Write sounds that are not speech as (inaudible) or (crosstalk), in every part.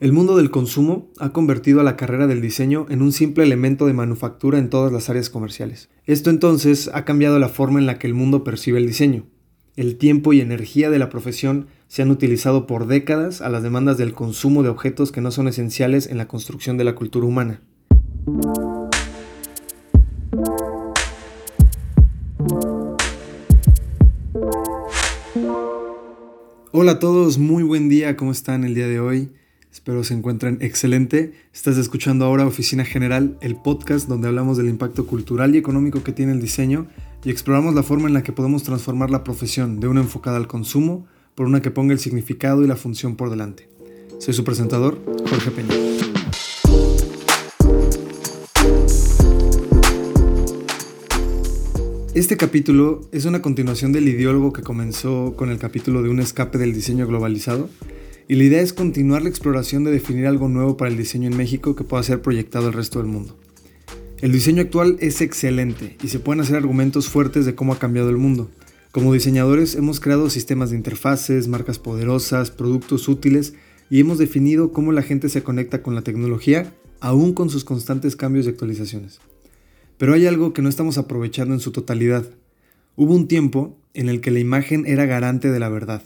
El mundo del consumo ha convertido a la carrera del diseño en un simple elemento de manufactura en todas las áreas comerciales. Esto entonces ha cambiado la forma en la que el mundo percibe el diseño. El tiempo y energía de la profesión se han utilizado por décadas a las demandas del consumo de objetos que no son esenciales en la construcción de la cultura humana. Hola a todos, muy buen día, ¿cómo están el día de hoy? Espero se encuentren excelente. Estás escuchando ahora Oficina General, el podcast donde hablamos del impacto cultural y económico que tiene el diseño y exploramos la forma en la que podemos transformar la profesión de una enfocada al consumo por una que ponga el significado y la función por delante. Soy su presentador, Jorge Peña. Este capítulo es una continuación del ideólogo que comenzó con el capítulo de un escape del diseño globalizado y la idea es continuar la exploración de definir algo nuevo para el diseño en México que pueda ser proyectado al resto del mundo. El diseño actual es excelente y se pueden hacer argumentos fuertes de cómo ha cambiado el mundo. Como diseñadores hemos creado sistemas de interfaces, marcas poderosas, productos útiles y hemos definido cómo la gente se conecta con la tecnología aún con sus constantes cambios y actualizaciones. Pero hay algo que no estamos aprovechando en su totalidad. Hubo un tiempo en el que la imagen era garante de la verdad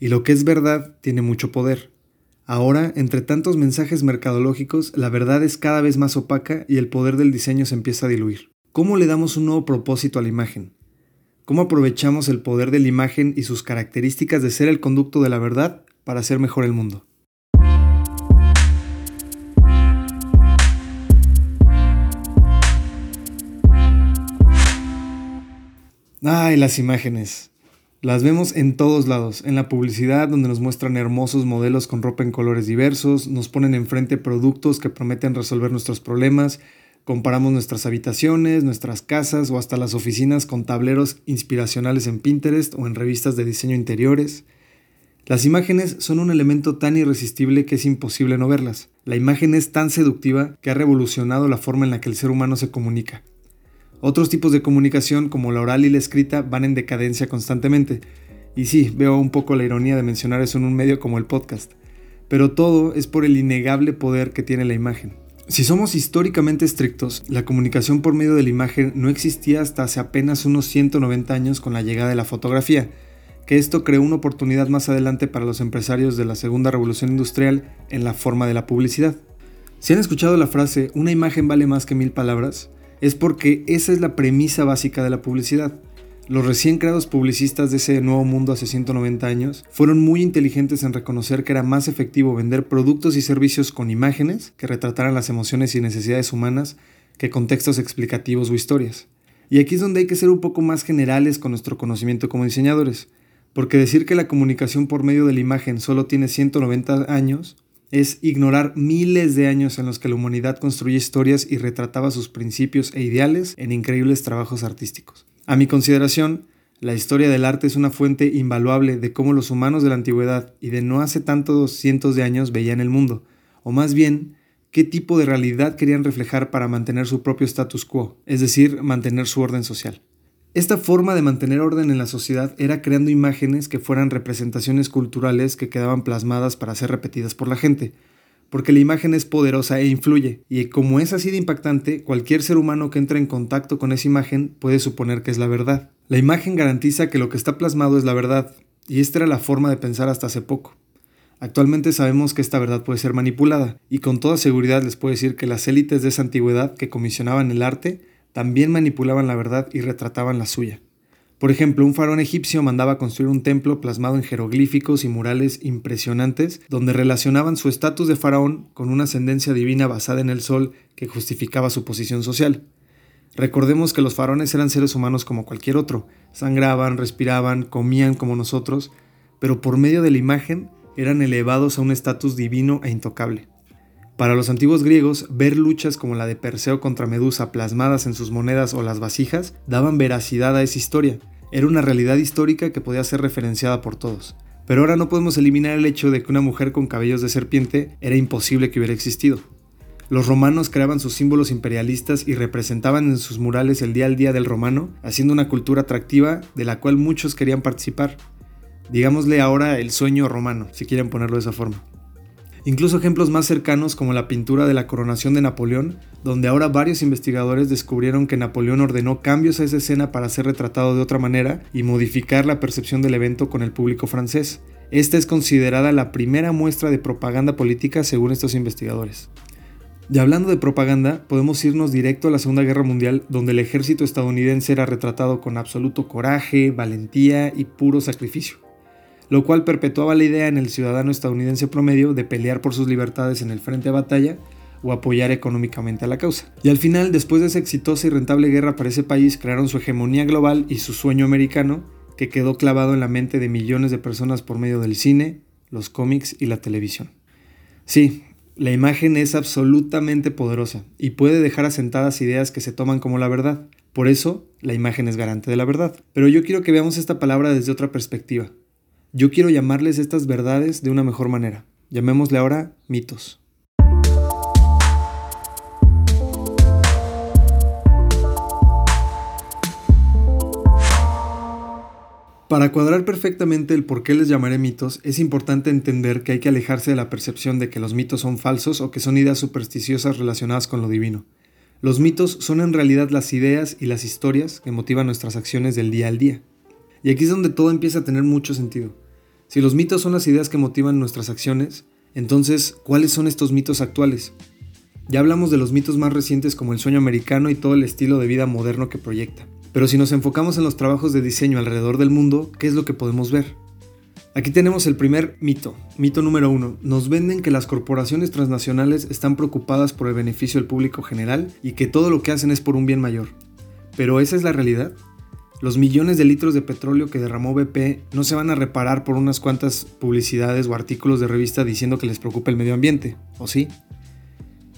y lo que es verdad tiene mucho poder. Ahora, entre tantos mensajes mercadológicos, la verdad es cada vez más opaca y el poder del diseño se empieza a diluir. ¿Cómo le damos un nuevo propósito a la imagen? ¿Cómo aprovechamos el poder de la imagen y sus características de ser el conducto de la verdad para hacer mejor el mundo? Ay, las imágenes. Las vemos en todos lados, en la publicidad donde nos muestran hermosos modelos con ropa en colores diversos, nos ponen enfrente productos que prometen resolver nuestros problemas, comparamos nuestras habitaciones, nuestras casas o hasta las oficinas con tableros inspiracionales en Pinterest o en revistas de diseño interiores. Las imágenes son un elemento tan irresistible que es imposible no verlas. La imagen es tan seductiva que ha revolucionado la forma en la que el ser humano se comunica. Otros tipos de comunicación, como la oral y la escrita, van en decadencia constantemente. Y sí, veo un poco la ironía de mencionar eso en un medio como el podcast. Pero todo es por el innegable poder que tiene la imagen. Si somos históricamente estrictos, la comunicación por medio de la imagen no existía hasta hace apenas unos 190 años con la llegada de la fotografía, que esto creó una oportunidad más adelante para los empresarios de la segunda revolución industrial en la forma de la publicidad. Si han escuchado la frase una imagen vale más que mil palabras, es porque esa es la premisa básica de la publicidad. Los recién creados publicistas de ese nuevo mundo hace 190 años fueron muy inteligentes en reconocer que era más efectivo vender productos y servicios con imágenes que retrataran las emociones y necesidades humanas que con textos explicativos o historias. Y aquí es donde hay que ser un poco más generales con nuestro conocimiento como diseñadores, porque decir que la comunicación por medio de la imagen solo tiene 190 años es ignorar miles de años en los que la humanidad construye historias y retrataba sus principios e ideales en increíbles trabajos artísticos. A mi consideración, la historia del arte es una fuente invaluable de cómo los humanos de la antigüedad y de no hace tantos cientos de años veían el mundo, o más bien, qué tipo de realidad querían reflejar para mantener su propio status quo, es decir, mantener su orden social. Esta forma de mantener orden en la sociedad era creando imágenes que fueran representaciones culturales que quedaban plasmadas para ser repetidas por la gente, porque la imagen es poderosa e influye, y como es así de impactante, cualquier ser humano que entre en contacto con esa imagen puede suponer que es la verdad. La imagen garantiza que lo que está plasmado es la verdad, y esta era la forma de pensar hasta hace poco. Actualmente sabemos que esta verdad puede ser manipulada, y con toda seguridad les puedo decir que las élites de esa antigüedad que comisionaban el arte también manipulaban la verdad y retrataban la suya. Por ejemplo, un faraón egipcio mandaba construir un templo plasmado en jeroglíficos y murales impresionantes, donde relacionaban su estatus de faraón con una ascendencia divina basada en el sol que justificaba su posición social. Recordemos que los faraones eran seres humanos como cualquier otro, sangraban, respiraban, comían como nosotros, pero por medio de la imagen eran elevados a un estatus divino e intocable. Para los antiguos griegos, ver luchas como la de Perseo contra Medusa plasmadas en sus monedas o las vasijas daban veracidad a esa historia. Era una realidad histórica que podía ser referenciada por todos. Pero ahora no podemos eliminar el hecho de que una mujer con cabellos de serpiente era imposible que hubiera existido. Los romanos creaban sus símbolos imperialistas y representaban en sus murales el día al día del romano, haciendo una cultura atractiva de la cual muchos querían participar. Digámosle ahora el sueño romano, si quieren ponerlo de esa forma. Incluso ejemplos más cercanos como la pintura de la coronación de Napoleón, donde ahora varios investigadores descubrieron que Napoleón ordenó cambios a esa escena para ser retratado de otra manera y modificar la percepción del evento con el público francés. Esta es considerada la primera muestra de propaganda política según estos investigadores. Y hablando de propaganda, podemos irnos directo a la Segunda Guerra Mundial, donde el ejército estadounidense era retratado con absoluto coraje, valentía y puro sacrificio lo cual perpetuaba la idea en el ciudadano estadounidense promedio de pelear por sus libertades en el frente de batalla o apoyar económicamente a la causa. Y al final, después de esa exitosa y rentable guerra para ese país, crearon su hegemonía global y su sueño americano, que quedó clavado en la mente de millones de personas por medio del cine, los cómics y la televisión. Sí, la imagen es absolutamente poderosa y puede dejar asentadas ideas que se toman como la verdad. Por eso, la imagen es garante de la verdad. Pero yo quiero que veamos esta palabra desde otra perspectiva, yo quiero llamarles estas verdades de una mejor manera. Llamémosle ahora mitos. Para cuadrar perfectamente el por qué les llamaré mitos, es importante entender que hay que alejarse de la percepción de que los mitos son falsos o que son ideas supersticiosas relacionadas con lo divino. Los mitos son en realidad las ideas y las historias que motivan nuestras acciones del día al día. Y aquí es donde todo empieza a tener mucho sentido. Si los mitos son las ideas que motivan nuestras acciones, entonces, ¿cuáles son estos mitos actuales? Ya hablamos de los mitos más recientes como el sueño americano y todo el estilo de vida moderno que proyecta. Pero si nos enfocamos en los trabajos de diseño alrededor del mundo, ¿qué es lo que podemos ver? Aquí tenemos el primer mito. Mito número uno. Nos venden que las corporaciones transnacionales están preocupadas por el beneficio del público general y que todo lo que hacen es por un bien mayor. ¿Pero esa es la realidad? Los millones de litros de petróleo que derramó BP no se van a reparar por unas cuantas publicidades o artículos de revista diciendo que les preocupa el medio ambiente, ¿o sí?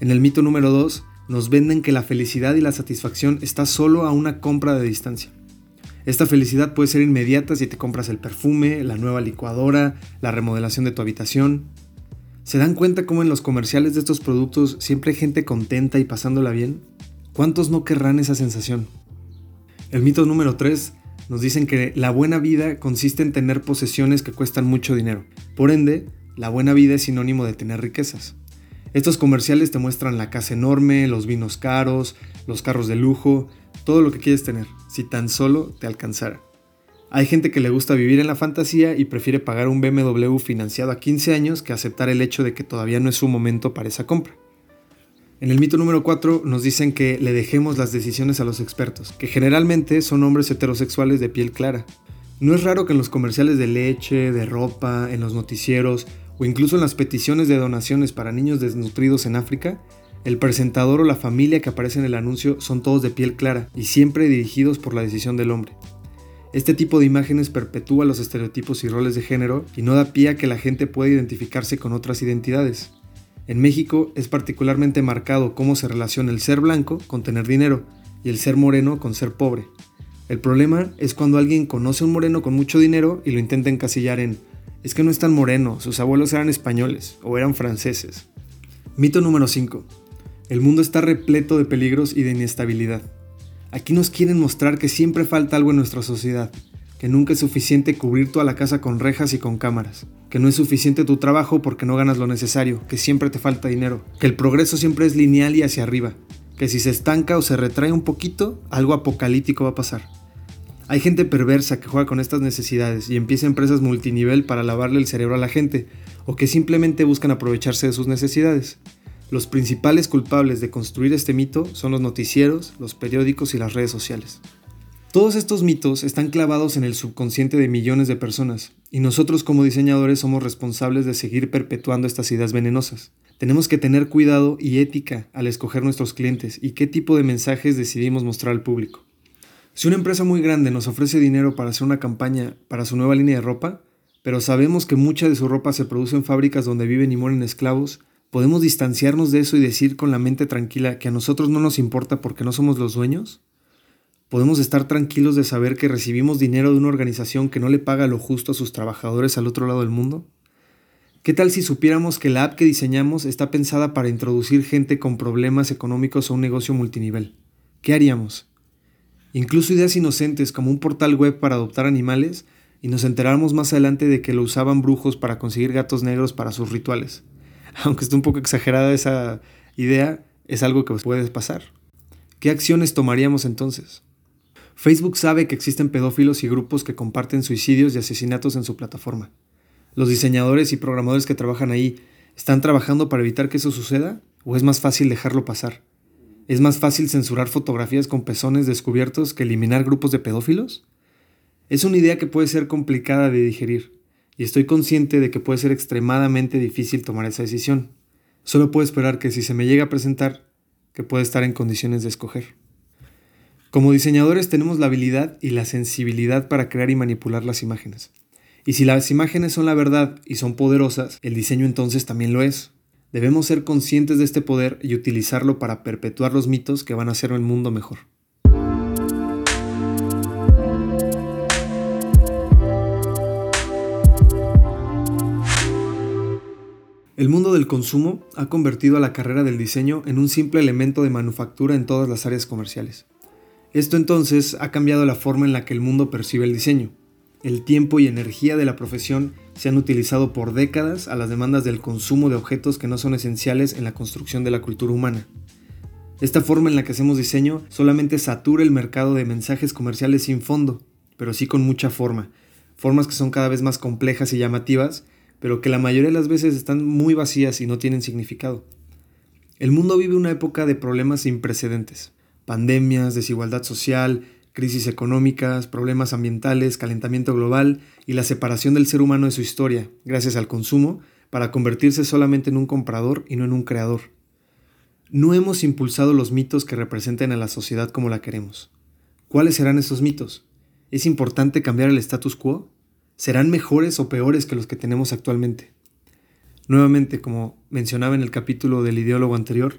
En el mito número 2, nos venden que la felicidad y la satisfacción está solo a una compra de distancia. Esta felicidad puede ser inmediata si te compras el perfume, la nueva licuadora, la remodelación de tu habitación. ¿Se dan cuenta cómo en los comerciales de estos productos siempre hay gente contenta y pasándola bien? ¿Cuántos no querrán esa sensación? El mito número 3 nos dicen que la buena vida consiste en tener posesiones que cuestan mucho dinero. Por ende, la buena vida es sinónimo de tener riquezas. Estos comerciales te muestran la casa enorme, los vinos caros, los carros de lujo, todo lo que quieres tener, si tan solo te alcanzara. Hay gente que le gusta vivir en la fantasía y prefiere pagar un BMW financiado a 15 años que aceptar el hecho de que todavía no es su momento para esa compra. En el mito número 4 nos dicen que le dejemos las decisiones a los expertos, que generalmente son hombres heterosexuales de piel clara. No es raro que en los comerciales de leche, de ropa, en los noticieros o incluso en las peticiones de donaciones para niños desnutridos en África, el presentador o la familia que aparece en el anuncio son todos de piel clara y siempre dirigidos por la decisión del hombre. Este tipo de imágenes perpetúa los estereotipos y roles de género y no da pie a que la gente pueda identificarse con otras identidades. En México es particularmente marcado cómo se relaciona el ser blanco con tener dinero y el ser moreno con ser pobre. El problema es cuando alguien conoce a un moreno con mucho dinero y lo intenta encasillar en es que no es tan moreno, sus abuelos eran españoles o eran franceses. Mito número 5. El mundo está repleto de peligros y de inestabilidad. Aquí nos quieren mostrar que siempre falta algo en nuestra sociedad, que nunca es suficiente cubrir toda la casa con rejas y con cámaras, que no es suficiente tu trabajo porque no ganas lo necesario, que siempre te falta dinero, que el progreso siempre es lineal y hacia arriba, que si se estanca o se retrae un poquito, algo apocalíptico va a pasar. Hay gente perversa que juega con estas necesidades y empieza empresas multinivel para lavarle el cerebro a la gente, o que simplemente buscan aprovecharse de sus necesidades. Los principales culpables de construir este mito son los noticieros, los periódicos y las redes sociales. Todos estos mitos están clavados en el subconsciente de millones de personas, y nosotros como diseñadores somos responsables de seguir perpetuando estas ideas venenosas. Tenemos que tener cuidado y ética al escoger nuestros clientes y qué tipo de mensajes decidimos mostrar al público. Si una empresa muy grande nos ofrece dinero para hacer una campaña para su nueva línea de ropa, pero sabemos que mucha de su ropa se produce en fábricas donde viven y mueren esclavos, podemos distanciarnos de eso y decir con la mente tranquila que a nosotros no nos importa porque no somos los dueños? Podemos estar tranquilos de saber que recibimos dinero de una organización que no le paga lo justo a sus trabajadores al otro lado del mundo? ¿Qué tal si supiéramos que la app que diseñamos está pensada para introducir gente con problemas económicos a un negocio multinivel? ¿Qué haríamos? Incluso ideas inocentes como un portal web para adoptar animales y nos enteramos más adelante de que lo usaban brujos para conseguir gatos negros para sus rituales. (laughs) aunque esté un poco exagerada esa idea, es algo que puede pasar. ¿Qué acciones tomaríamos entonces? Facebook sabe que existen pedófilos y grupos que comparten suicidios y asesinatos en su plataforma. ¿Los diseñadores y programadores que trabajan ahí están trabajando para evitar que eso suceda? ¿O es más fácil dejarlo pasar? ¿Es más fácil censurar fotografías con pezones descubiertos que eliminar grupos de pedófilos? Es una idea que puede ser complicada de digerir, y estoy consciente de que puede ser extremadamente difícil tomar esa decisión. Solo puedo esperar que si se me llega a presentar, que pueda estar en condiciones de escoger. Como diseñadores tenemos la habilidad y la sensibilidad para crear y manipular las imágenes. Y si las imágenes son la verdad y son poderosas, el diseño entonces también lo es. Debemos ser conscientes de este poder y utilizarlo para perpetuar los mitos que van a hacer el mundo mejor. El mundo del consumo ha convertido a la carrera del diseño en un simple elemento de manufactura en todas las áreas comerciales. Esto entonces ha cambiado la forma en la que el mundo percibe el diseño. El tiempo y energía de la profesión se han utilizado por décadas a las demandas del consumo de objetos que no son esenciales en la construcción de la cultura humana. Esta forma en la que hacemos diseño solamente satura el mercado de mensajes comerciales sin fondo, pero sí con mucha forma, formas que son cada vez más complejas y llamativas pero que la mayoría de las veces están muy vacías y no tienen significado. El mundo vive una época de problemas sin precedentes. Pandemias, desigualdad social, crisis económicas, problemas ambientales, calentamiento global y la separación del ser humano de su historia, gracias al consumo, para convertirse solamente en un comprador y no en un creador. No hemos impulsado los mitos que representen a la sociedad como la queremos. ¿Cuáles serán esos mitos? ¿Es importante cambiar el status quo? serán mejores o peores que los que tenemos actualmente. Nuevamente, como mencionaba en el capítulo del ideólogo anterior,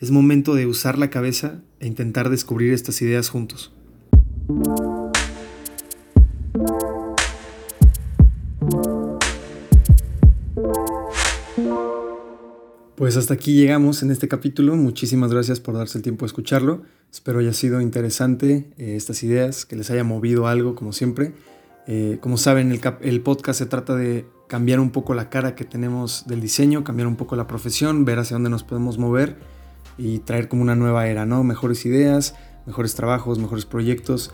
es momento de usar la cabeza e intentar descubrir estas ideas juntos. Pues hasta aquí llegamos en este capítulo. Muchísimas gracias por darse el tiempo de escucharlo. Espero haya sido interesante eh, estas ideas, que les haya movido algo como siempre. Eh, como saben, el, el, podcast se trata de cambiar un poco la cara que tenemos del diseño, cambiar un poco la profesión, ver hacia dónde nos podemos mover y traer como una nueva era, ¿no? Mejores ideas, mejores trabajos, mejores proyectos.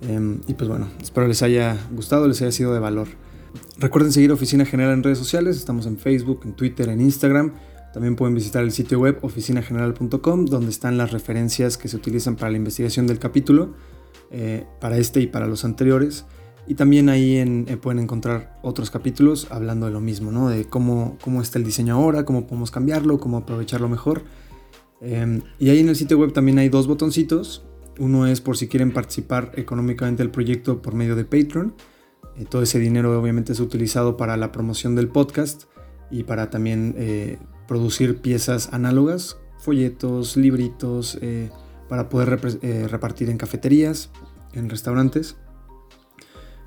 Em, y pues bueno, espero les haya gustado, les haya sido de valor. Recuerden seguir Oficina General en redes sociales, estamos en Facebook, en Twitter, en Instagram. También pueden visitar el sitio web oficinageneral.com, donde están las referencias que se utilizan para la investigación del capítulo, eh, para este y para los anteriores. Y también ahí en, eh, pueden encontrar otros capítulos hablando de lo mismo, ¿no? De cómo, cómo está el diseño ahora, cómo podemos cambiarlo, cómo aprovecharlo mejor. Em, y ahí en el sitio web también hay dos botoncitos. Uno es por si quieren participar económicamente del proyecto por medio de Patreon. Eh, todo ese dinero obviamente es utilizado para la promoción del podcast y para también eh, producir piezas análogas, folletos, libritos, para poder repartir en cafeterías, en restaurantes.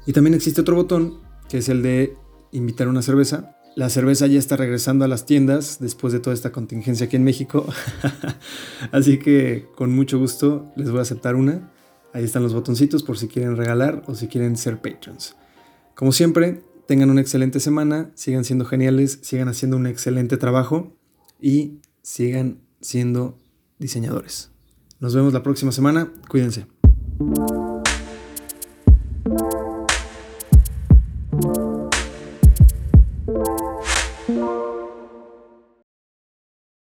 Y también existe otro botón, que es el de invitar una cerveza. La cerveza ya está regresando a las tiendas después de toda esta contingencia aquí en México. (laughs) Así que con mucho gusto les voy a aceptar una. Ahí están los botoncitos por si quieren regalar o si quieren ser patrons. Como siempre, tengan una excelente semana, sigan siendo geniales, sigan haciendo un excelente trabajo y sigan siendo diseñadores. Nos vemos la próxima semana. Cuídense.